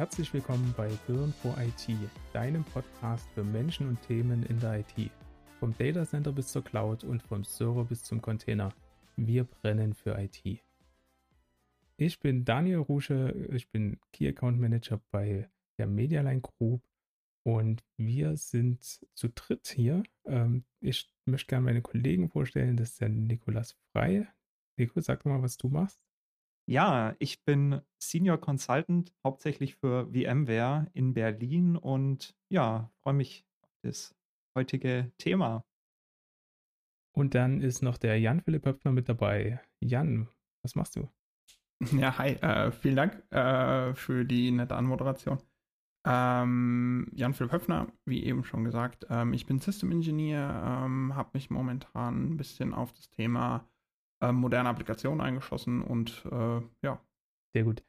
herzlich willkommen bei Birn for IT, deinem Podcast für Menschen und Themen in der IT. Vom Data Center bis zur Cloud und vom Server bis zum Container. Wir brennen für IT. Ich bin Daniel Rusche, ich bin Key Account Manager bei der Medialine Group und wir sind zu dritt hier. Ähm, ich möchte gerne meine Kollegen vorstellen. Das ist der Nikolas Frei. Nico, sag mal, was du machst. Ja, ich bin Senior Consultant hauptsächlich für VMware in Berlin und ja, freue mich auf das heutige Thema. Und dann ist noch der Jan Philipp Höpfner mit dabei. Jan, was machst du? Ja, hi, äh, vielen Dank äh, für die nette Anmoderation. Ähm, Jan Philipp Höpfner, wie eben schon gesagt, ähm, ich bin System Engineer, ähm, habe mich momentan ein bisschen auf das Thema äh, moderne Applikationen eingeschossen und äh, ja. Sehr gut.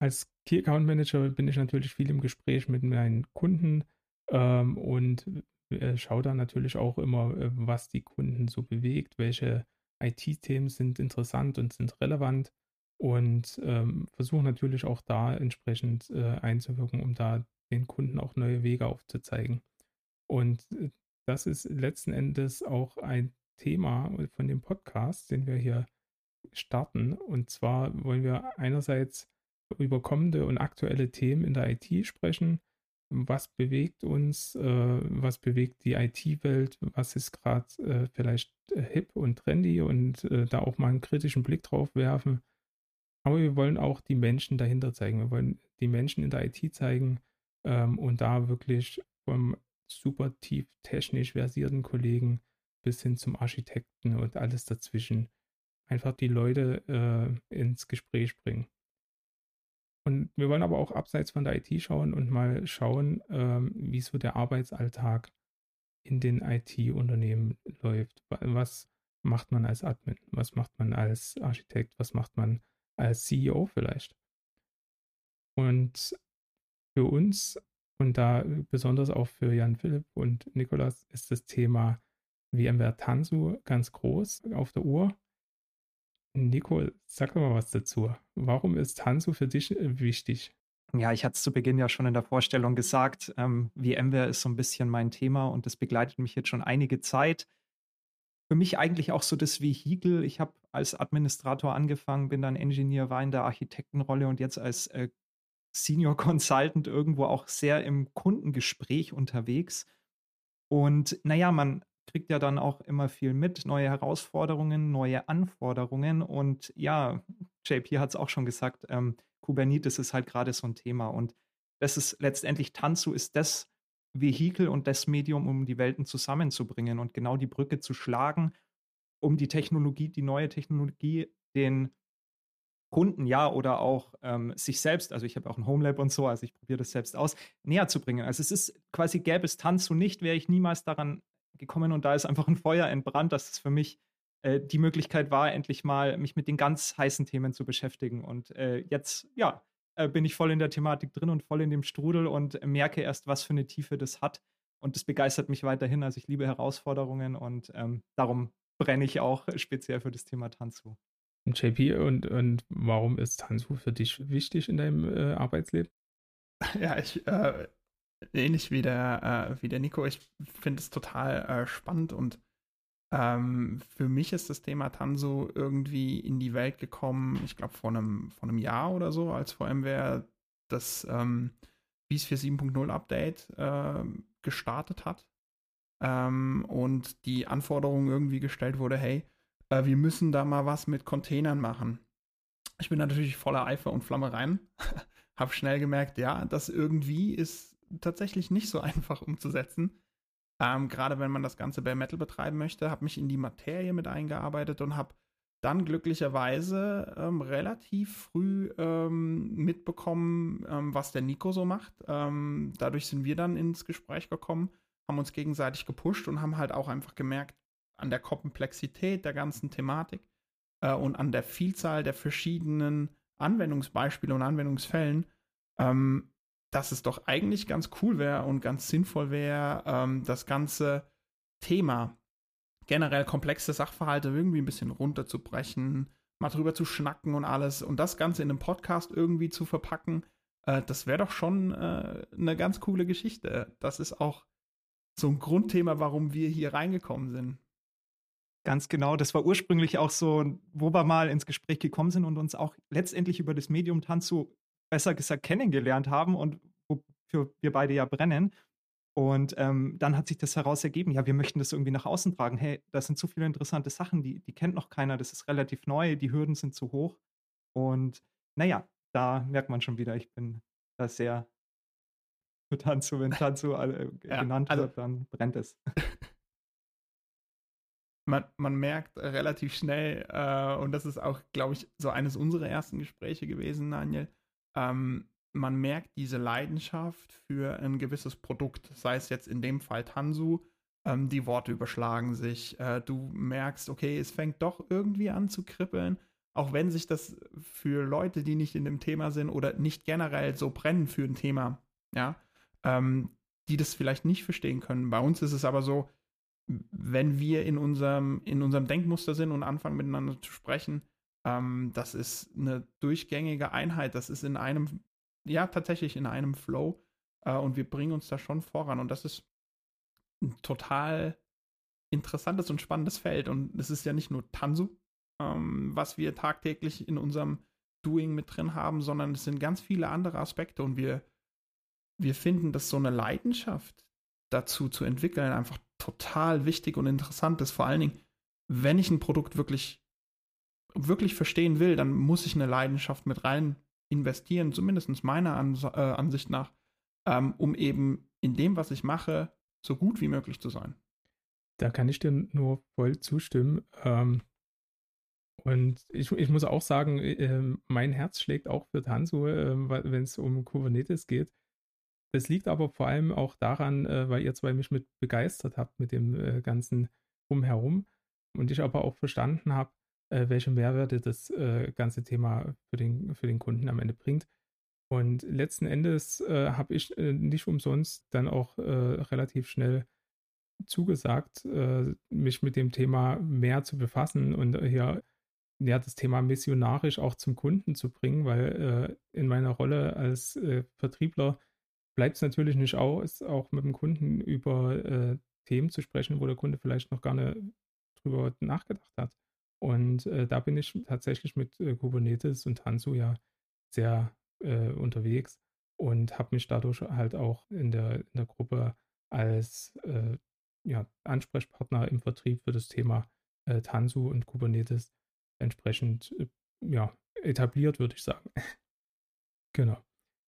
Als Key Account Manager bin ich natürlich viel im Gespräch mit meinen Kunden ähm, und äh, schaue da natürlich auch immer, äh, was die Kunden so bewegt, welche IT-Themen sind interessant und sind relevant und ähm, versuche natürlich auch da entsprechend äh, einzuwirken, um da den Kunden auch neue Wege aufzuzeigen. Und äh, das ist letzten Endes auch ein Thema von dem Podcast, den wir hier starten. Und zwar wollen wir einerseits über kommende und aktuelle Themen in der IT sprechen. Was bewegt uns? Äh, was bewegt die IT-Welt? Was ist gerade äh, vielleicht hip und trendy? Und äh, da auch mal einen kritischen Blick drauf werfen. Aber wir wollen auch die Menschen dahinter zeigen. Wir wollen die Menschen in der IT zeigen ähm, und da wirklich vom super tief technisch versierten Kollegen bis hin zum Architekten und alles dazwischen einfach die Leute äh, ins Gespräch bringen. Und wir wollen aber auch abseits von der IT schauen und mal schauen, ähm, wie so der Arbeitsalltag in den IT-Unternehmen läuft. Was macht man als Admin? Was macht man als Architekt? Was macht man als CEO vielleicht? Und für uns und da besonders auch für Jan Philipp und Nikolas ist das Thema VMware Tanzu ganz groß auf der Uhr. Nico, sag doch mal was dazu. Warum ist Tanzu für dich äh, wichtig? Ja, ich hatte es zu Beginn ja schon in der Vorstellung gesagt. Ähm, VMware ist so ein bisschen mein Thema und das begleitet mich jetzt schon einige Zeit. Für mich eigentlich auch so das Vehikel. Ich habe als Administrator angefangen, bin dann Engineer, war in der Architektenrolle und jetzt als äh, Senior Consultant irgendwo auch sehr im Kundengespräch unterwegs. Und naja, man kriegt ja dann auch immer viel mit, neue Herausforderungen, neue Anforderungen. Und ja, JP hat es auch schon gesagt, ähm, Kubernetes ist halt gerade so ein Thema. Und das ist letztendlich Tanzu ist das Vehikel und das Medium, um die Welten zusammenzubringen und genau die Brücke zu schlagen, um die Technologie, die neue Technologie, den Kunden ja oder auch ähm, sich selbst, also ich habe auch ein Homelab und so, also ich probiere das selbst aus, näher zu bringen. Also es ist quasi gäbe es Tanzu nicht, wäre ich niemals daran gekommen und da ist einfach ein Feuer entbrannt, dass es für mich äh, die Möglichkeit war, endlich mal mich mit den ganz heißen Themen zu beschäftigen. Und äh, jetzt, ja, äh, bin ich voll in der Thematik drin und voll in dem Strudel und merke erst, was für eine Tiefe das hat. Und das begeistert mich weiterhin. Also ich liebe Herausforderungen und ähm, darum brenne ich auch speziell für das Thema Tanzu. JP, und, und warum ist Tanzu für dich wichtig in deinem äh, Arbeitsleben? Ja, ich, äh, ähnlich wie der, äh, wie der Nico, ich finde es total äh, spannend und ähm, für mich ist das Thema Tanso irgendwie in die Welt gekommen, ich glaube vor einem, vor Jahr oder so, als VMware das ähm, BIS 4.7.0 Update äh, gestartet hat. Ähm, und die Anforderung irgendwie gestellt wurde, hey, äh, wir müssen da mal was mit Containern machen. Ich bin natürlich voller Eifer und Flamme rein, habe schnell gemerkt, ja, das irgendwie ist tatsächlich nicht so einfach umzusetzen. Ähm, Gerade wenn man das Ganze bei Metal betreiben möchte, habe mich in die Materie mit eingearbeitet und habe dann glücklicherweise ähm, relativ früh ähm, mitbekommen, ähm, was der Nico so macht. Ähm, dadurch sind wir dann ins Gespräch gekommen, haben uns gegenseitig gepusht und haben halt auch einfach gemerkt, an der Komplexität der ganzen Thematik äh, und an der Vielzahl der verschiedenen Anwendungsbeispiele und Anwendungsfällen, ähm, dass es doch eigentlich ganz cool wäre und ganz sinnvoll wäre, ähm, das ganze Thema generell komplexe Sachverhalte irgendwie ein bisschen runterzubrechen, mal drüber zu schnacken und alles und das Ganze in einem Podcast irgendwie zu verpacken, äh, das wäre doch schon äh, eine ganz coole Geschichte. Das ist auch so ein Grundthema, warum wir hier reingekommen sind. Ganz genau, das war ursprünglich auch so, wo wir mal ins Gespräch gekommen sind und uns auch letztendlich über das Medium Tanzu besser gesagt kennengelernt haben und wofür wir beide ja brennen. Und ähm, dann hat sich das heraus ergeben, ja, wir möchten das irgendwie nach außen tragen. Hey, das sind so viele interessante Sachen, die, die kennt noch keiner, das ist relativ neu, die Hürden sind zu hoch. Und naja, da merkt man schon wieder, ich bin da sehr Tanzu, wenn Tanzu äh, ja, genannt also, wird, dann brennt es. Man, man merkt relativ schnell, äh, und das ist auch, glaube ich, so eines unserer ersten Gespräche gewesen, Daniel, ähm, man merkt diese Leidenschaft für ein gewisses Produkt, sei es jetzt in dem Fall Tansu, ähm, die Worte überschlagen sich, äh, du merkst, okay, es fängt doch irgendwie an zu kribbeln, auch wenn sich das für Leute, die nicht in dem Thema sind oder nicht generell so brennen für ein Thema, ja, ähm, die das vielleicht nicht verstehen können. Bei uns ist es aber so, wenn wir in unserem, in unserem Denkmuster sind und anfangen miteinander zu sprechen, ähm, das ist eine durchgängige Einheit, das ist in einem ja, tatsächlich in einem Flow. Äh, und wir bringen uns da schon voran. Und das ist ein total interessantes und spannendes Feld. Und es ist ja nicht nur Tanzu, ähm, was wir tagtäglich in unserem Doing mit drin haben, sondern es sind ganz viele andere Aspekte. Und wir, wir finden, dass so eine Leidenschaft dazu zu entwickeln einfach total wichtig und interessant ist. Vor allen Dingen, wenn ich ein Produkt wirklich, wirklich verstehen will, dann muss ich eine Leidenschaft mit rein investieren, zumindest meiner Ans äh, Ansicht nach, ähm, um eben in dem, was ich mache, so gut wie möglich zu sein. Da kann ich dir nur voll zustimmen. Ähm, und ich, ich muss auch sagen, äh, mein Herz schlägt auch für Tanzu, äh, wenn es um Kubernetes geht. Das liegt aber vor allem auch daran, äh, weil ihr zwei mich mit begeistert habt mit dem äh, ganzen Drumherum und ich aber auch verstanden habe, äh, welche Mehrwerte das äh, ganze Thema für den, für den Kunden am Ende bringt. Und letzten Endes äh, habe ich äh, nicht umsonst dann auch äh, relativ schnell zugesagt, äh, mich mit dem Thema mehr zu befassen und hier ja, das Thema missionarisch auch zum Kunden zu bringen, weil in meiner Rolle als Vertriebler bleibt es natürlich nicht aus, auch mit dem Kunden über Themen zu sprechen, wo der Kunde vielleicht noch gar nicht drüber nachgedacht hat. Und äh, da bin ich tatsächlich mit äh, Kubernetes und Tanzu ja sehr äh, unterwegs und habe mich dadurch halt auch in der, in der Gruppe als äh, ja, Ansprechpartner im Vertrieb für das Thema äh, Tanzu und Kubernetes entsprechend äh, ja, etabliert, würde ich sagen. genau.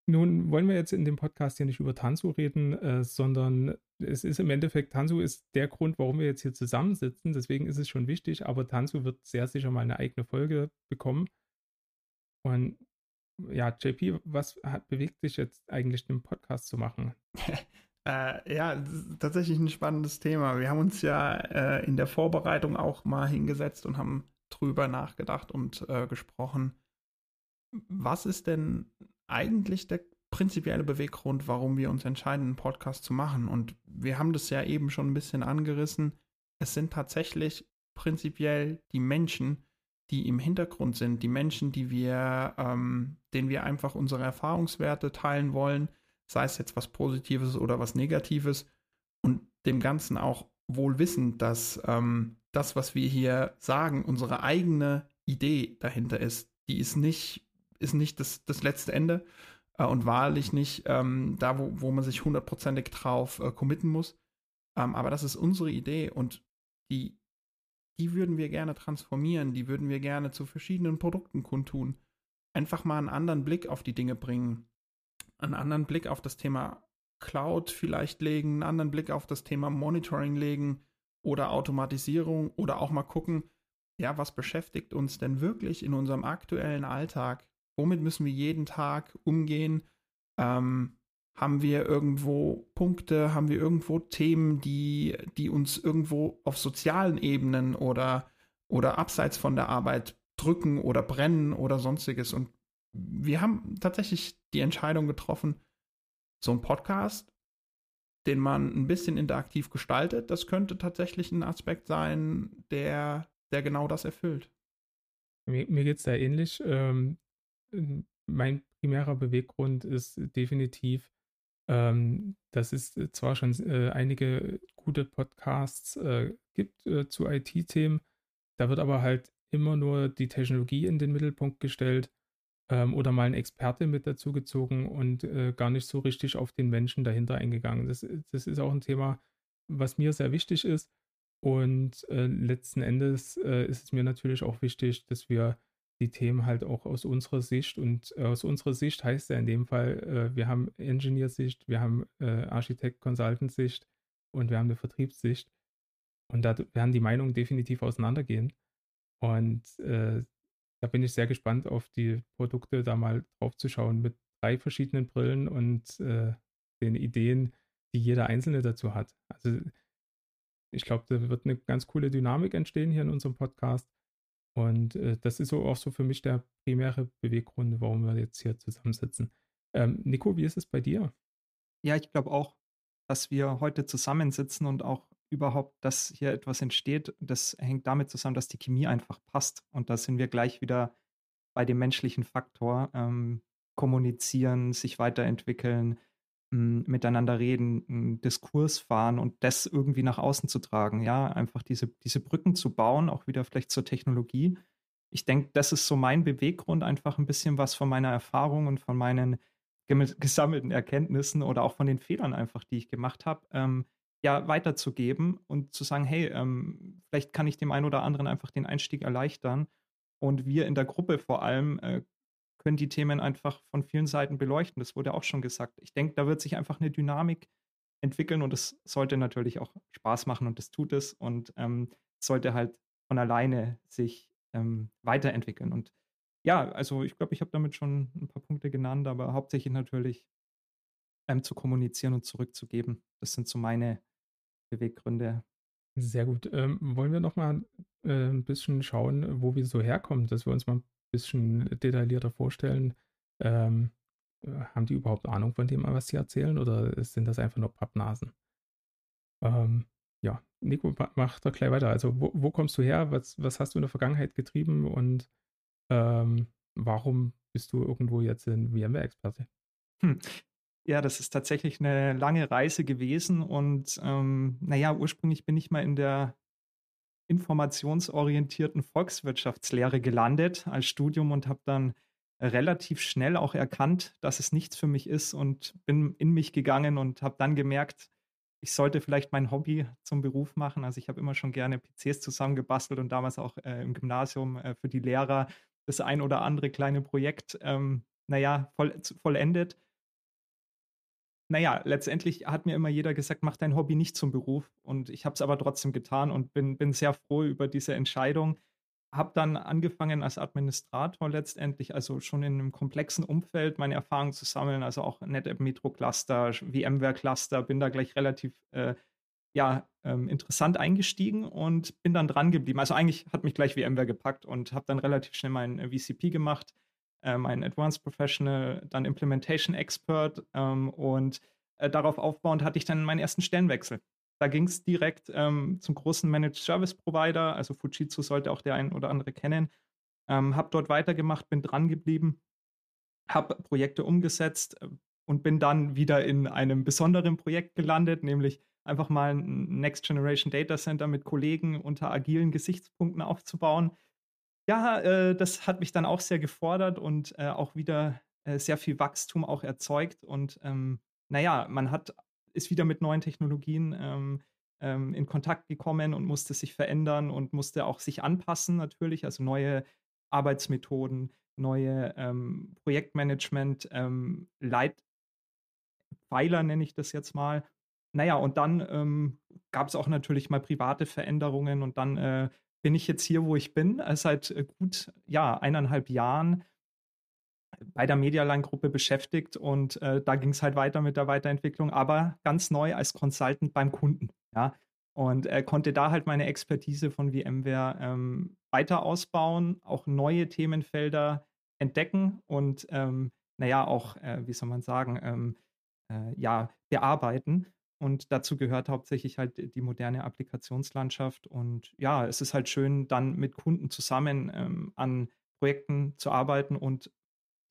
Nun wollen wir jetzt in dem Podcast hier nicht über Tanzu reden, sondern es ist im Endeffekt, Tanzu ist der Grund, warum wir jetzt hier zusammensitzen. Deswegen ist es schon wichtig, aber Tanzu wird sehr sicher mal eine eigene Folge bekommen. Und ja, JP, was hat, bewegt dich jetzt eigentlich, den Podcast zu machen? äh, ja, tatsächlich ein spannendes Thema. Wir haben uns ja äh, in der Vorbereitung auch mal hingesetzt und haben drüber nachgedacht und äh, gesprochen. Was ist denn eigentlich der prinzipielle Beweggrund, warum wir uns entscheiden, einen Podcast zu machen. Und wir haben das ja eben schon ein bisschen angerissen. Es sind tatsächlich prinzipiell die Menschen, die im Hintergrund sind, die Menschen, die wir, ähm, denen wir einfach unsere Erfahrungswerte teilen wollen, sei es jetzt was Positives oder was Negatives und dem Ganzen auch wohl wissend, dass ähm, das, was wir hier sagen, unsere eigene Idee dahinter ist. Die ist nicht ist nicht das, das letzte Ende äh, und wahrlich nicht ähm, da, wo, wo man sich hundertprozentig drauf äh, committen muss. Ähm, aber das ist unsere Idee und die, die würden wir gerne transformieren, die würden wir gerne zu verschiedenen Produkten kundtun. Einfach mal einen anderen Blick auf die Dinge bringen, einen anderen Blick auf das Thema Cloud vielleicht legen, einen anderen Blick auf das Thema Monitoring legen oder Automatisierung oder auch mal gucken, ja, was beschäftigt uns denn wirklich in unserem aktuellen Alltag? Womit müssen wir jeden Tag umgehen? Ähm, haben wir irgendwo Punkte, haben wir irgendwo Themen, die, die uns irgendwo auf sozialen Ebenen oder, oder abseits von der Arbeit drücken oder brennen oder sonstiges. Und wir haben tatsächlich die Entscheidung getroffen, so ein Podcast, den man ein bisschen interaktiv gestaltet, das könnte tatsächlich ein Aspekt sein, der, der genau das erfüllt. Mir, mir geht es da ähnlich. Ähm, mein primärer Beweggrund ist definitiv, ähm, dass es zwar schon äh, einige gute Podcasts äh, gibt äh, zu IT-Themen, da wird aber halt immer nur die Technologie in den Mittelpunkt gestellt ähm, oder mal ein Experte mit dazugezogen und äh, gar nicht so richtig auf den Menschen dahinter eingegangen. Das, das ist auch ein Thema, was mir sehr wichtig ist. Und äh, letzten Endes äh, ist es mir natürlich auch wichtig, dass wir die Themen halt auch aus unserer Sicht und äh, aus unserer Sicht heißt ja in dem Fall, äh, wir haben Engineer-Sicht, wir haben äh, Architekt-Consultant-Sicht und wir haben eine Vertriebssicht. Und da werden die Meinungen definitiv auseinandergehen. Und äh, da bin ich sehr gespannt auf die Produkte, da mal drauf mit drei verschiedenen Brillen und äh, den Ideen, die jeder Einzelne dazu hat. Also ich glaube, da wird eine ganz coole Dynamik entstehen hier in unserem Podcast. Und äh, das ist so auch so für mich der primäre Beweggrund, warum wir jetzt hier zusammensitzen. Ähm, Nico, wie ist es bei dir? Ja, ich glaube auch, dass wir heute zusammensitzen und auch überhaupt, dass hier etwas entsteht, das hängt damit zusammen, dass die Chemie einfach passt. Und da sind wir gleich wieder bei dem menschlichen Faktor. Ähm, kommunizieren, sich weiterentwickeln, miteinander reden, einen Diskurs fahren und das irgendwie nach außen zu tragen. Ja, einfach diese, diese Brücken zu bauen, auch wieder vielleicht zur Technologie. Ich denke, das ist so mein Beweggrund, einfach ein bisschen was von meiner Erfahrung und von meinen gesammelten Erkenntnissen oder auch von den Fehlern einfach, die ich gemacht habe, ähm, ja, weiterzugeben und zu sagen, hey, ähm, vielleicht kann ich dem einen oder anderen einfach den Einstieg erleichtern. Und wir in der Gruppe vor allem äh, können die Themen einfach von vielen Seiten beleuchten. Das wurde auch schon gesagt. Ich denke, da wird sich einfach eine Dynamik entwickeln und es sollte natürlich auch Spaß machen und das tut es und ähm, sollte halt von alleine sich ähm, weiterentwickeln. Und ja, also ich glaube, ich habe damit schon ein paar Punkte genannt, aber hauptsächlich natürlich ähm, zu kommunizieren und zurückzugeben. Das sind so meine Beweggründe. Sehr gut. Ähm, wollen wir noch mal äh, ein bisschen schauen, wo wir so herkommen, dass wir uns mal ein bisschen detaillierter vorstellen. Ähm, äh, haben die überhaupt Ahnung von dem, was sie erzählen, oder sind das einfach nur Pappnasen? Ähm, ja, Nico, mach doch gleich weiter. Also, wo, wo, kommst du her? Was, was hast du in der Vergangenheit getrieben und ähm, warum bist du irgendwo jetzt ein VMware-Experte? Hm. Ja, das ist tatsächlich eine lange Reise gewesen und ähm, naja, ursprünglich bin ich mal in der informationsorientierten Volkswirtschaftslehre gelandet als Studium und habe dann relativ schnell auch erkannt, dass es nichts für mich ist und bin in mich gegangen und habe dann gemerkt, ich sollte vielleicht mein Hobby zum Beruf machen. Also ich habe immer schon gerne PCs zusammengebastelt und damals auch äh, im Gymnasium äh, für die Lehrer das ein oder andere kleine Projekt, ähm, naja, voll, vollendet naja, letztendlich hat mir immer jeder gesagt, mach dein Hobby nicht zum Beruf. Und ich habe es aber trotzdem getan und bin, bin sehr froh über diese Entscheidung. Habe dann angefangen als Administrator letztendlich, also schon in einem komplexen Umfeld meine Erfahrungen zu sammeln, also auch NetApp Metro Cluster, VMware Cluster, bin da gleich relativ äh, ja, ähm, interessant eingestiegen und bin dann dran geblieben. Also eigentlich hat mich gleich VMware gepackt und habe dann relativ schnell mein VCP gemacht ähm, ein Advanced Professional, dann Implementation Expert ähm, und äh, darauf aufbauend hatte ich dann meinen ersten Stellenwechsel. Da ging es direkt ähm, zum großen Managed Service Provider, also Fujitsu sollte auch der ein oder andere kennen. Ähm, habe dort weitergemacht, bin dran geblieben, habe Projekte umgesetzt äh, und bin dann wieder in einem besonderen Projekt gelandet, nämlich einfach mal ein Next Generation Data Center mit Kollegen unter agilen Gesichtspunkten aufzubauen. Ja, äh, das hat mich dann auch sehr gefordert und äh, auch wieder äh, sehr viel Wachstum auch erzeugt. Und ähm, naja, man hat, ist wieder mit neuen Technologien ähm, ähm, in Kontakt gekommen und musste sich verändern und musste auch sich anpassen natürlich, also neue Arbeitsmethoden, neue ähm, Projektmanagement, ähm, Leitpfeiler nenne ich das jetzt mal. Naja, und dann ähm, gab es auch natürlich mal private Veränderungen und dann äh, bin ich jetzt hier, wo ich bin, äh, seit äh, gut ja, eineinhalb Jahren bei der Medialine-Gruppe beschäftigt und äh, da ging es halt weiter mit der Weiterentwicklung, aber ganz neu als Consultant beim Kunden. Ja, und äh, konnte da halt meine Expertise von VMware ähm, weiter ausbauen, auch neue Themenfelder entdecken und ähm, naja, auch, äh, wie soll man sagen, ähm, äh, ja, bearbeiten. Und dazu gehört hauptsächlich halt die moderne Applikationslandschaft. Und ja, es ist halt schön, dann mit Kunden zusammen ähm, an Projekten zu arbeiten und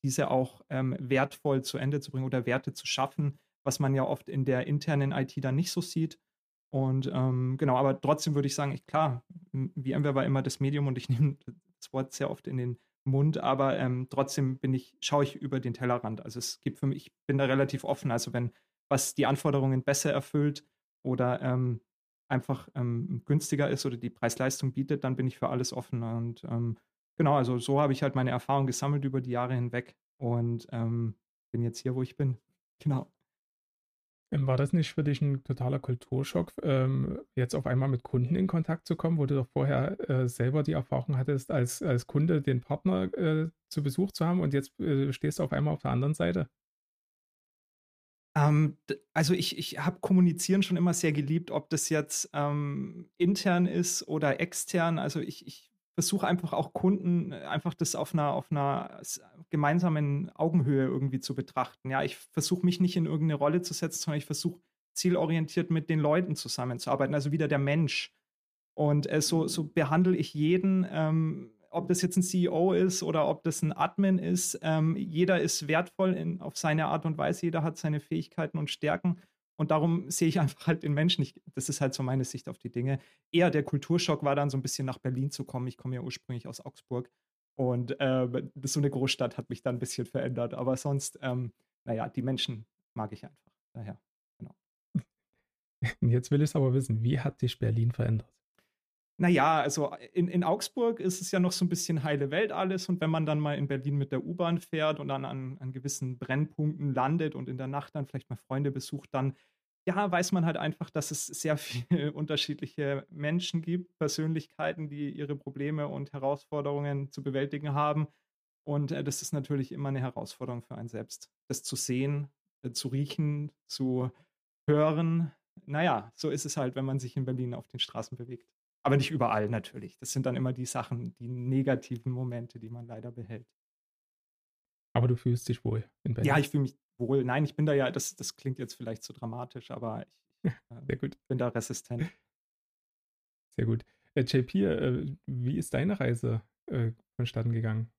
diese auch ähm, wertvoll zu Ende zu bringen oder Werte zu schaffen, was man ja oft in der internen IT dann nicht so sieht. Und ähm, genau, aber trotzdem würde ich sagen, ich, klar, VMware war immer das Medium und ich nehme das Wort sehr oft in den Mund, aber ähm, trotzdem bin ich, schaue ich über den Tellerrand. Also es gibt für mich, ich bin da relativ offen. Also wenn was die Anforderungen besser erfüllt oder ähm, einfach ähm, günstiger ist oder die Preis-Leistung bietet, dann bin ich für alles offen. Und ähm, genau, also so habe ich halt meine Erfahrung gesammelt über die Jahre hinweg und ähm, bin jetzt hier, wo ich bin. Genau. Ähm, war das nicht für dich ein totaler Kulturschock, ähm, jetzt auf einmal mit Kunden in Kontakt zu kommen, wo du doch vorher äh, selber die Erfahrung hattest, als, als Kunde den Partner äh, zu Besuch zu haben und jetzt äh, stehst du auf einmal auf der anderen Seite? Ähm, also ich, ich habe Kommunizieren schon immer sehr geliebt, ob das jetzt ähm, intern ist oder extern. Also ich, ich versuche einfach auch Kunden äh, einfach das auf einer, auf einer gemeinsamen Augenhöhe irgendwie zu betrachten. Ja, ich versuche mich nicht in irgendeine Rolle zu setzen, sondern ich versuche zielorientiert mit den Leuten zusammenzuarbeiten, also wieder der Mensch. Und äh, so, so behandle ich jeden, ähm, ob das jetzt ein CEO ist oder ob das ein Admin ist. Ähm, jeder ist wertvoll in, auf seine Art und Weise, jeder hat seine Fähigkeiten und Stärken. Und darum sehe ich einfach halt den Menschen. Ich, das ist halt so meine Sicht auf die Dinge. Eher der Kulturschock war dann so ein bisschen nach Berlin zu kommen. Ich komme ja ursprünglich aus Augsburg. Und äh, so eine Großstadt hat mich dann ein bisschen verändert. Aber sonst, ähm, naja, die Menschen mag ich einfach. Daher, genau. Jetzt will ich es aber wissen, wie hat dich Berlin verändert? Naja, also in, in Augsburg ist es ja noch so ein bisschen heile Welt alles. Und wenn man dann mal in Berlin mit der U-Bahn fährt und dann an, an gewissen Brennpunkten landet und in der Nacht dann vielleicht mal Freunde besucht, dann ja, weiß man halt einfach, dass es sehr viele unterschiedliche Menschen gibt, Persönlichkeiten, die ihre Probleme und Herausforderungen zu bewältigen haben. Und äh, das ist natürlich immer eine Herausforderung für einen selbst, das zu sehen, äh, zu riechen, zu hören. Naja, so ist es halt, wenn man sich in Berlin auf den Straßen bewegt. Aber nicht überall natürlich. Das sind dann immer die Sachen, die negativen Momente, die man leider behält. Aber du fühlst dich wohl in Berlin. Ja, ich fühle mich wohl. Nein, ich bin da ja, das, das klingt jetzt vielleicht zu dramatisch, aber ich äh, bin da resistent. Sehr gut. Äh, JP, äh, wie ist deine Reise äh, vonstatten gegangen?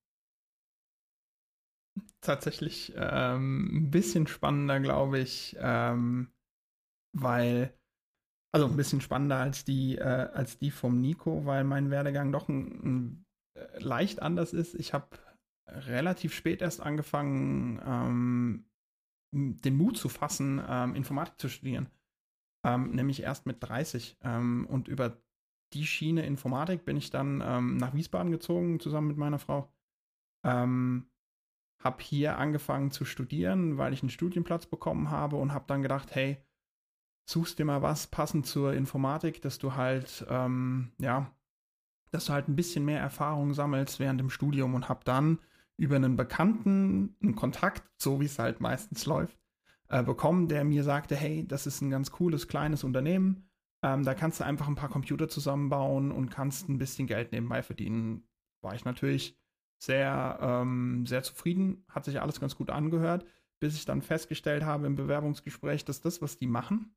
Tatsächlich ähm, ein bisschen spannender, glaube ich, ähm, weil also ein bisschen spannender als die, äh, als die vom Nico, weil mein Werdegang doch ein, ein äh, leicht anders ist. Ich habe relativ spät erst angefangen, ähm, den Mut zu fassen, ähm, Informatik zu studieren. Ähm, nämlich erst mit 30. Ähm, und über die Schiene Informatik bin ich dann ähm, nach Wiesbaden gezogen, zusammen mit meiner Frau. Ähm, habe hier angefangen zu studieren, weil ich einen Studienplatz bekommen habe und habe dann gedacht, hey, suchst dir mal was passend zur Informatik, dass du halt, ähm, ja, dass du halt ein bisschen mehr Erfahrung sammelst während dem Studium und hab dann über einen Bekannten einen Kontakt, so wie es halt meistens läuft, äh, bekommen, der mir sagte, hey, das ist ein ganz cooles kleines Unternehmen, ähm, da kannst du einfach ein paar Computer zusammenbauen und kannst ein bisschen Geld nebenbei verdienen. War ich natürlich sehr, ähm, sehr zufrieden, hat sich alles ganz gut angehört, bis ich dann festgestellt habe im Bewerbungsgespräch, dass das, was die machen,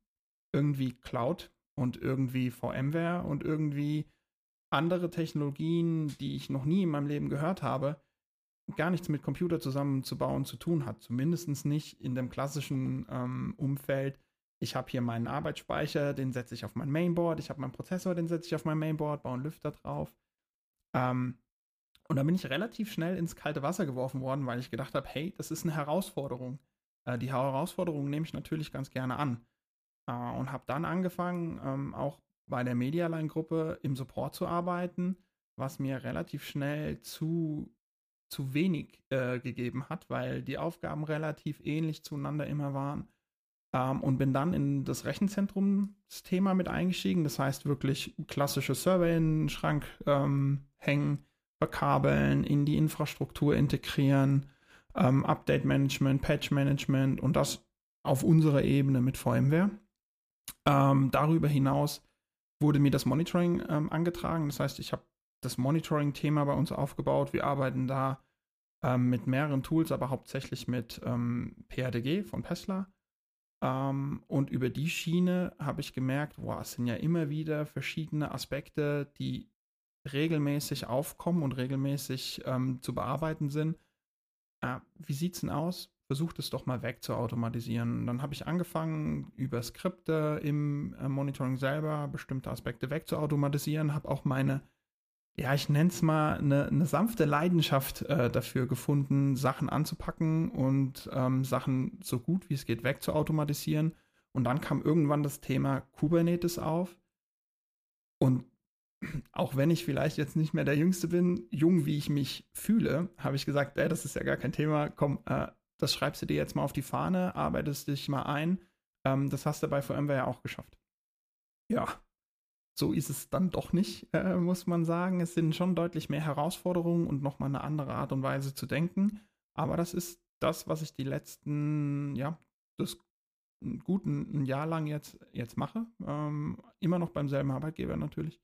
irgendwie Cloud und irgendwie VMware und irgendwie andere Technologien, die ich noch nie in meinem Leben gehört habe, gar nichts mit Computer zusammenzubauen zu tun hat. Zumindest nicht in dem klassischen ähm, Umfeld. Ich habe hier meinen Arbeitsspeicher, den setze ich auf mein Mainboard. Ich habe meinen Prozessor, den setze ich auf mein Mainboard, baue einen Lüfter drauf. Ähm, und da bin ich relativ schnell ins kalte Wasser geworfen worden, weil ich gedacht habe, hey, das ist eine Herausforderung. Äh, die Herausforderung nehme ich natürlich ganz gerne an. Äh, und habe dann angefangen, ähm, auch bei der Medialine-Gruppe im Support zu arbeiten, was mir relativ schnell zu, zu wenig äh, gegeben hat, weil die Aufgaben relativ ähnlich zueinander immer waren. Ähm, und bin dann in das Rechenzentrum-Thema mit eingestiegen. Das heißt wirklich klassische Server in den Schrank ähm, hängen, verkabeln, in die Infrastruktur integrieren, ähm, Update-Management, Patch-Management und das auf unserer Ebene mit VMware. Ähm, darüber hinaus wurde mir das Monitoring ähm, angetragen. Das heißt, ich habe das Monitoring-Thema bei uns aufgebaut. Wir arbeiten da ähm, mit mehreren Tools, aber hauptsächlich mit ähm, PRDG von Tesla. Ähm, und über die Schiene habe ich gemerkt, wow, es sind ja immer wieder verschiedene Aspekte, die regelmäßig aufkommen und regelmäßig ähm, zu bearbeiten sind. ah, wie sieht's denn aus? Versucht es doch mal wegzuautomatisieren. Dann habe ich angefangen, über Skripte im äh, Monitoring selber bestimmte Aspekte wegzuautomatisieren, habe auch meine ja, ich nenne es mal eine, eine, sanfte Leidenschaft äh, dafür gefunden, Sachen anzupacken und ähm, Sachen so gut wie es geht wegzuautomatisieren. Und dann kam irgendwann das Thema Kubernetes auf. Und auch wenn ich vielleicht jetzt nicht mehr der Jüngste bin, jung wie ich mich fühle, habe ich gesagt, ey, das ist ja gar kein Thema, komm, äh, das schreibst du dir jetzt mal auf die Fahne, arbeitest dich mal ein. Ähm, das hast du bei VMware ja auch geschafft. Ja, so ist es dann doch nicht, äh, muss man sagen. Es sind schon deutlich mehr Herausforderungen und nochmal eine andere Art und Weise zu denken. Aber das ist das, was ich die letzten, ja, das guten ein Jahr lang jetzt, jetzt mache. Ähm, immer noch beim selben Arbeitgeber natürlich.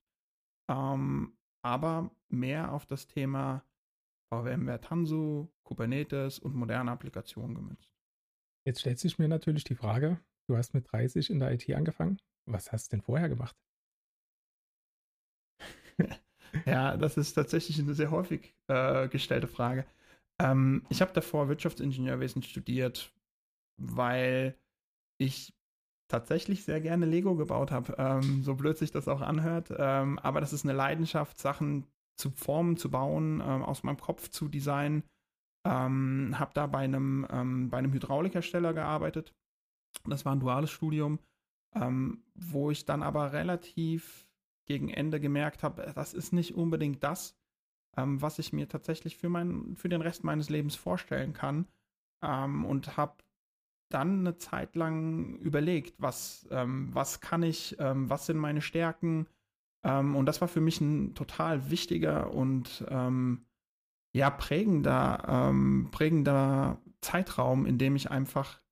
Ähm, aber mehr auf das Thema VMware Tanzu, Kubernetes und moderne Applikationen gemünzt. Jetzt stellt sich mir natürlich die Frage, du hast mit 30 in der IT angefangen. Was hast du denn vorher gemacht? ja, das ist tatsächlich eine sehr häufig äh, gestellte Frage. Ähm, ich habe davor Wirtschaftsingenieurwesen studiert, weil ich tatsächlich sehr gerne Lego gebaut habe, ähm, so blöd sich das auch anhört. Ähm, aber das ist eine Leidenschaft, Sachen zu formen, zu bauen, ähm, aus meinem Kopf zu designen. Ähm, habe da bei einem, ähm, bei einem Hydraulikhersteller gearbeitet. Das war ein duales Studium, ähm, wo ich dann aber relativ gegen Ende gemerkt habe, das ist nicht unbedingt das, ähm, was ich mir tatsächlich für, mein, für den Rest meines Lebens vorstellen kann. Ähm, und habe dann eine Zeit lang überlegt, was, ähm, was kann ich, was sind meine Stärken. Ähm, und das war für mich ein total wichtiger und ähm, ja, prägender, prägender Zeitraum, in dem ich einfach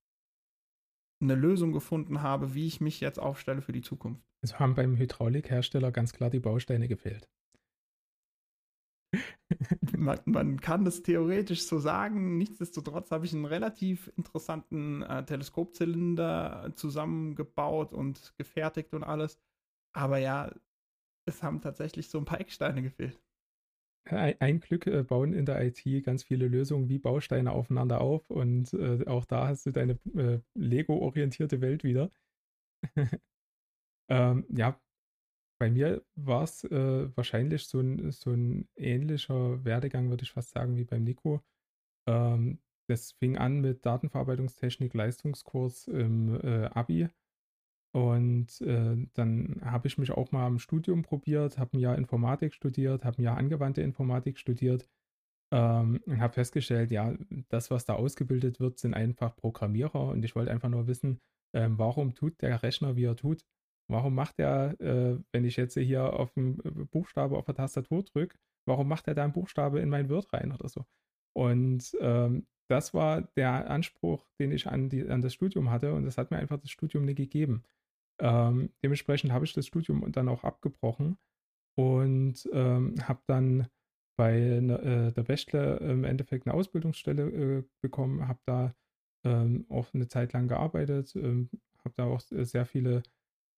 eine Lösung gefunden habe, wie ich mich jetzt aufstelle für die Zukunft. Es haben beim Hydraulikhersteller ganz klar die Bausteine gefehlt. man, man, kann das theoretisch so sagen. Nichtsdestotrotz habe ich einen relativ interessanten äh, Teleskopzylinder zusammengebaut und gefertigt und alles. Aber ja, es haben tatsächlich so ein paar Ecksteine gefehlt. Ein Glück äh, bauen in der IT ganz viele Lösungen wie Bausteine aufeinander auf und äh, auch da hast du deine äh, Lego-orientierte Welt wieder. ähm, ja, bei mir war es äh, wahrscheinlich so ein, so ein ähnlicher Werdegang, würde ich fast sagen, wie beim Nico. Ähm, das fing an mit Datenverarbeitungstechnik, Leistungskurs im äh, Abi und äh, dann habe ich mich auch mal im Studium probiert, habe ein Jahr Informatik studiert, habe ein Jahr angewandte Informatik studiert ähm, und habe festgestellt, ja, das, was da ausgebildet wird, sind einfach Programmierer. Und ich wollte einfach nur wissen, ähm, warum tut der Rechner, wie er tut? Warum macht er, äh, wenn ich jetzt hier auf einen Buchstabe auf der Tastatur drücke, warum macht er da einen Buchstabe in mein Word rein oder so? Und ähm, das war der Anspruch, den ich an, die, an das Studium hatte. Und das hat mir einfach das Studium nicht gegeben. Ähm, dementsprechend habe ich das Studium dann auch abgebrochen und ähm, habe dann bei ne, äh, der Bachelor im Endeffekt eine Ausbildungsstelle äh, bekommen, habe da ähm, auch eine Zeit lang gearbeitet, ähm, habe da auch sehr viele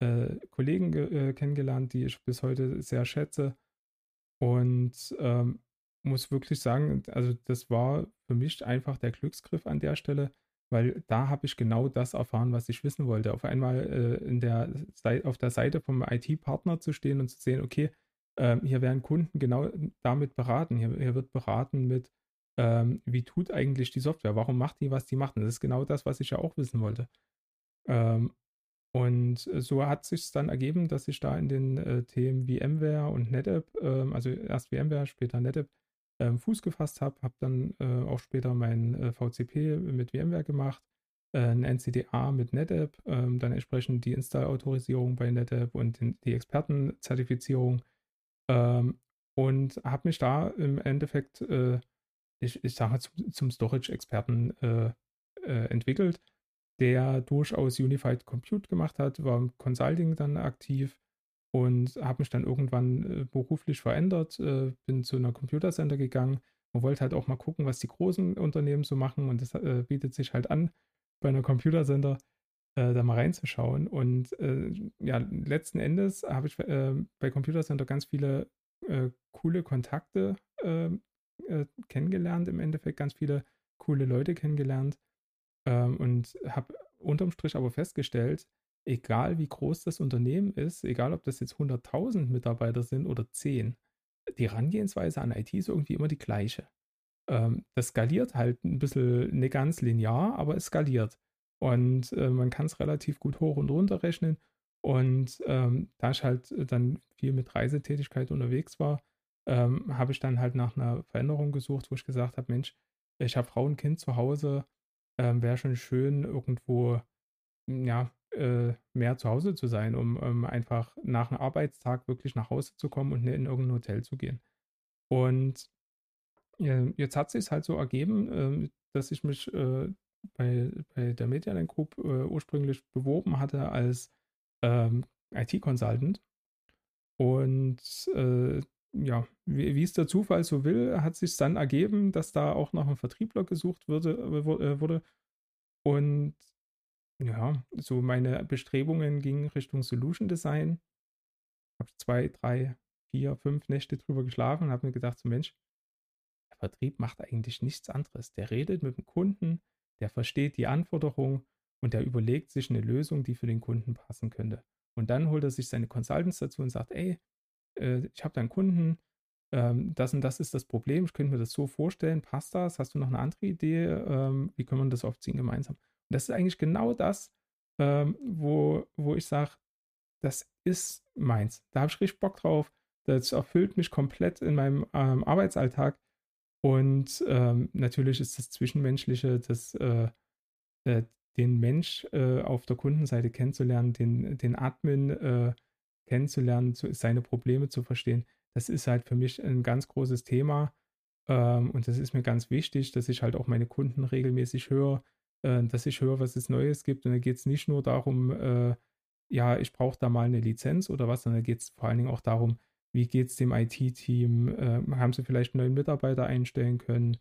äh, Kollegen ge äh, kennengelernt, die ich bis heute sehr schätze und ähm, muss wirklich sagen, also das war für mich einfach der Glücksgriff an der Stelle, weil da habe ich genau das erfahren, was ich wissen wollte. Auf einmal äh, in der, auf der Seite vom IT-Partner zu stehen und zu sehen, okay, ähm, hier werden Kunden genau damit beraten. Hier, hier wird beraten mit, ähm, wie tut eigentlich die Software? Warum macht die, was die macht? Und das ist genau das, was ich ja auch wissen wollte. Ähm, und so hat sich dann ergeben, dass ich da in den äh, Themen VMware und NetApp, ähm, also erst VMware, später NetApp, ähm, Fuß gefasst habe. Habe dann äh, auch später mein äh, VCP mit VMware gemacht, äh, ein NCDA mit NetApp, ähm, dann entsprechend die Install-Autorisierung bei NetApp und den, die Expertenzertifizierung ähm, und habe mich da im Endeffekt, äh, ich, ich sage zum, zum Storage-Experten äh, äh, entwickelt, der durchaus Unified Compute gemacht hat, war im Consulting dann aktiv und habe mich dann irgendwann äh, beruflich verändert, äh, bin zu einer Computercenter gegangen. Und wollte halt auch mal gucken, was die großen Unternehmen so machen und das äh, bietet sich halt an, bei einer Computercenter da mal reinzuschauen. Und ja, letzten Endes habe ich bei Computercenter ganz viele coole Kontakte kennengelernt, im Endeffekt ganz viele coole Leute kennengelernt ähm, und habe unterm Strich aber festgestellt, egal wie groß das Unternehmen ist, egal ob das jetzt 100.000 Mitarbeiter sind oder 10, die Herangehensweise an IT ist irgendwie immer die gleiche. Ähm, das skaliert halt ein bisschen nicht ganz linear, aber es skaliert. Und äh, man kann es relativ gut hoch und runter rechnen. Und ähm, da ich halt dann viel mit Reisetätigkeit unterwegs war, ähm, habe ich dann halt nach einer Veränderung gesucht, wo ich gesagt habe, Mensch, ich habe Frau und Kind zu Hause, ähm, wäre schon schön, irgendwo ja, äh, mehr zu Hause zu sein, um um einfach nach einem Arbeitstag wirklich nach Hause zu kommen und nicht in irgendein Hotel zu gehen. Und äh, jetzt hat sich halt so ergeben, äh, dass ich mich äh, bei, bei der Medialink Group äh, ursprünglich beworben hatte als ähm, IT-Consultant. Und äh, ja, wie, wie, es der Zufall so will, hat sich dann ergeben, dass da auch noch ein Vertriebler gesucht würde, wurde. Und ja, so meine Bestrebungen gingen Richtung Solution Design. Habe zwei, drei, vier, fünf Nächte drüber geschlafen und habe mir gedacht, so Mensch, der Vertrieb macht eigentlich nichts anderes. Der redet mit dem Kunden, der versteht die Anforderung und der überlegt sich eine Lösung, die für den Kunden passen könnte. Und dann holt er sich seine Consultants dazu und sagt, ey, äh, ich habe da einen Kunden, ähm, das und das ist das Problem, ich könnte mir das so vorstellen, passt das? Hast du noch eine andere Idee? Ähm, wie können wir das aufziehen gemeinsam? Das ist eigentlich genau das, ähm, wo, wo ich sage, das ist meins. Da habe ich richtig Bock drauf. Das erfüllt mich komplett in meinem ähm, Arbeitsalltag. Und ähm, natürlich ist das Zwischenmenschliche, das, äh, äh, den Mensch äh, auf der Kundenseite kennenzulernen, den, den Admin äh, kennenzulernen, zu, seine Probleme zu verstehen, das ist halt für mich ein ganz großes Thema. Ähm, und das ist mir ganz wichtig, dass ich halt auch meine Kunden regelmäßig höre, äh, dass ich höre, was es Neues gibt. Und da geht es nicht nur darum, äh, ja, ich brauche da mal eine Lizenz oder was, sondern da geht es vor allen Dingen auch darum, wie geht es dem IT-Team? Äh, haben sie vielleicht einen neuen Mitarbeiter einstellen können?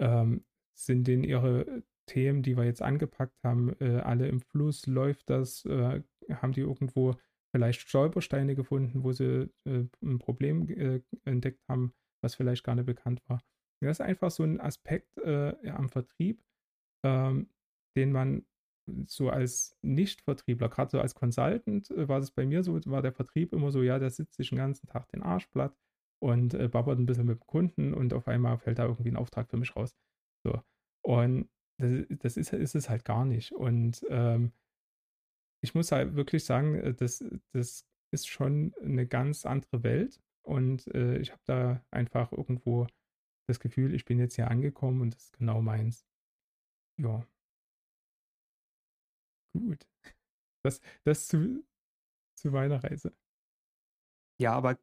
Ähm, sind denn ihre Themen, die wir jetzt angepackt haben, äh, alle im Fluss? Läuft das? Äh, haben die irgendwo vielleicht Stolpersteine gefunden, wo sie ein Problem entdeckt haben, was vielleicht gar nicht bekannt war? Das ist einfach so ein Aspekt äh, am Vertrieb, ähm, den man so als Nicht-Vertriebler, gerade so als Consultant, äh, war das bei mir so, war der Vertrieb immer so, ja, der sitzt sich den ganzen Tag den Arsch platt und äh, babbert ein bisschen mit dem Kunden und auf einmal fällt da irgendwie ein Auftrag für mich raus. So. Und das, das ist, ist es halt gar nicht. Und ähm, ich muss halt wirklich sagen, äh, das, das ist schon eine ganz andere Welt. Und äh, ich habe da einfach irgendwo das Gefühl, ich bin jetzt hier angekommen und das ist genau meins. Ja. Gut. Das, das zu, zu meiner Reise. Ja, aber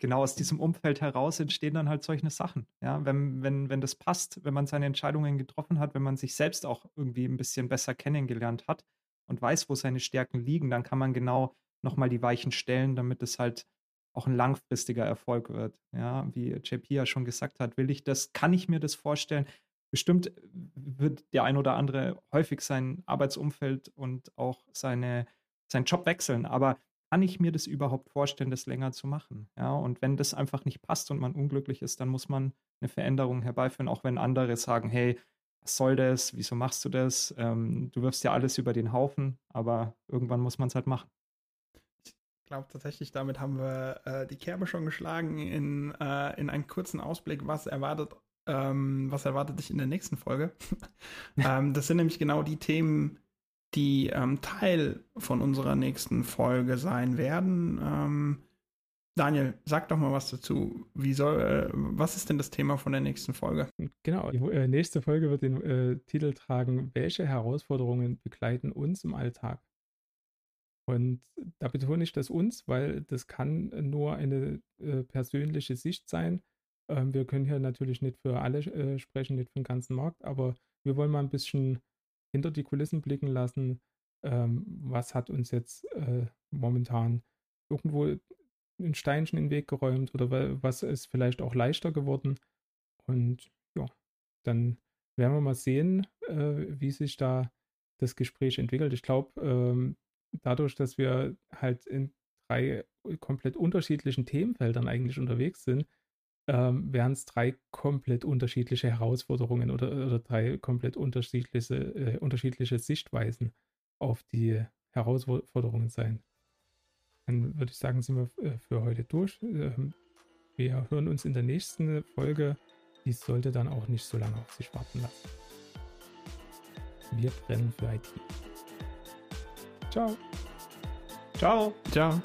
genau aus diesem Umfeld heraus entstehen dann halt solche Sachen. Ja, wenn, wenn, wenn das passt, wenn man seine Entscheidungen getroffen hat, wenn man sich selbst auch irgendwie ein bisschen besser kennengelernt hat und weiß, wo seine Stärken liegen, dann kann man genau nochmal die Weichen stellen, damit es halt auch ein langfristiger Erfolg wird. Ja, wie JP ja schon gesagt hat, will ich das, kann ich mir das vorstellen? Bestimmt wird der ein oder andere häufig sein Arbeitsumfeld und auch seine, seinen Job wechseln. Aber kann ich mir das überhaupt vorstellen, das länger zu machen? Ja, und wenn das einfach nicht passt und man unglücklich ist, dann muss man eine Veränderung herbeiführen, auch wenn andere sagen, hey, was soll das? Wieso machst du das? Ähm, du wirfst ja alles über den Haufen, aber irgendwann muss man es halt machen. Ich glaube tatsächlich, damit haben wir äh, die Kerbe schon geschlagen in, äh, in einen kurzen Ausblick, was erwartet ähm, was erwartet dich in der nächsten Folge? ähm, das sind nämlich genau die Themen, die ähm, Teil von unserer nächsten Folge sein werden. Ähm, Daniel, sag doch mal was dazu. Wie soll, äh, was ist denn das Thema von der nächsten Folge? Genau, die äh, nächste Folge wird den äh, Titel tragen, welche Herausforderungen begleiten uns im Alltag? Und da betone ich das uns, weil das kann nur eine äh, persönliche Sicht sein ähm, wir können hier natürlich nicht für alle äh, sprechen, nicht für den ganzen Markt, aber wir wollen mal ein bisschen hinter die Kulissen blicken lassen. Ähm, was hat uns jetzt äh, momentan irgendwo ein Steinchen in den Weg geräumt oder was ist vielleicht auch leichter geworden? Und ja, dann werden wir mal sehen, äh, wie sich da das Gespräch entwickelt. Ich glaube, ähm, dadurch, dass wir halt in drei komplett unterschiedlichen Themenfeldern eigentlich unterwegs sind, ähm, wären es drei komplett unterschiedliche Herausforderungen oder, oder drei komplett unterschiedliche, äh, unterschiedliche Sichtweisen auf die Herausforderungen sein. Dann würde ich sagen, sind wir äh, für heute durch. Ähm, wir hören uns in der nächsten Folge. Die sollte dann auch nicht so lange auf sich warten lassen. Wir brennen für IT. Ciao. Ciao. Ciao.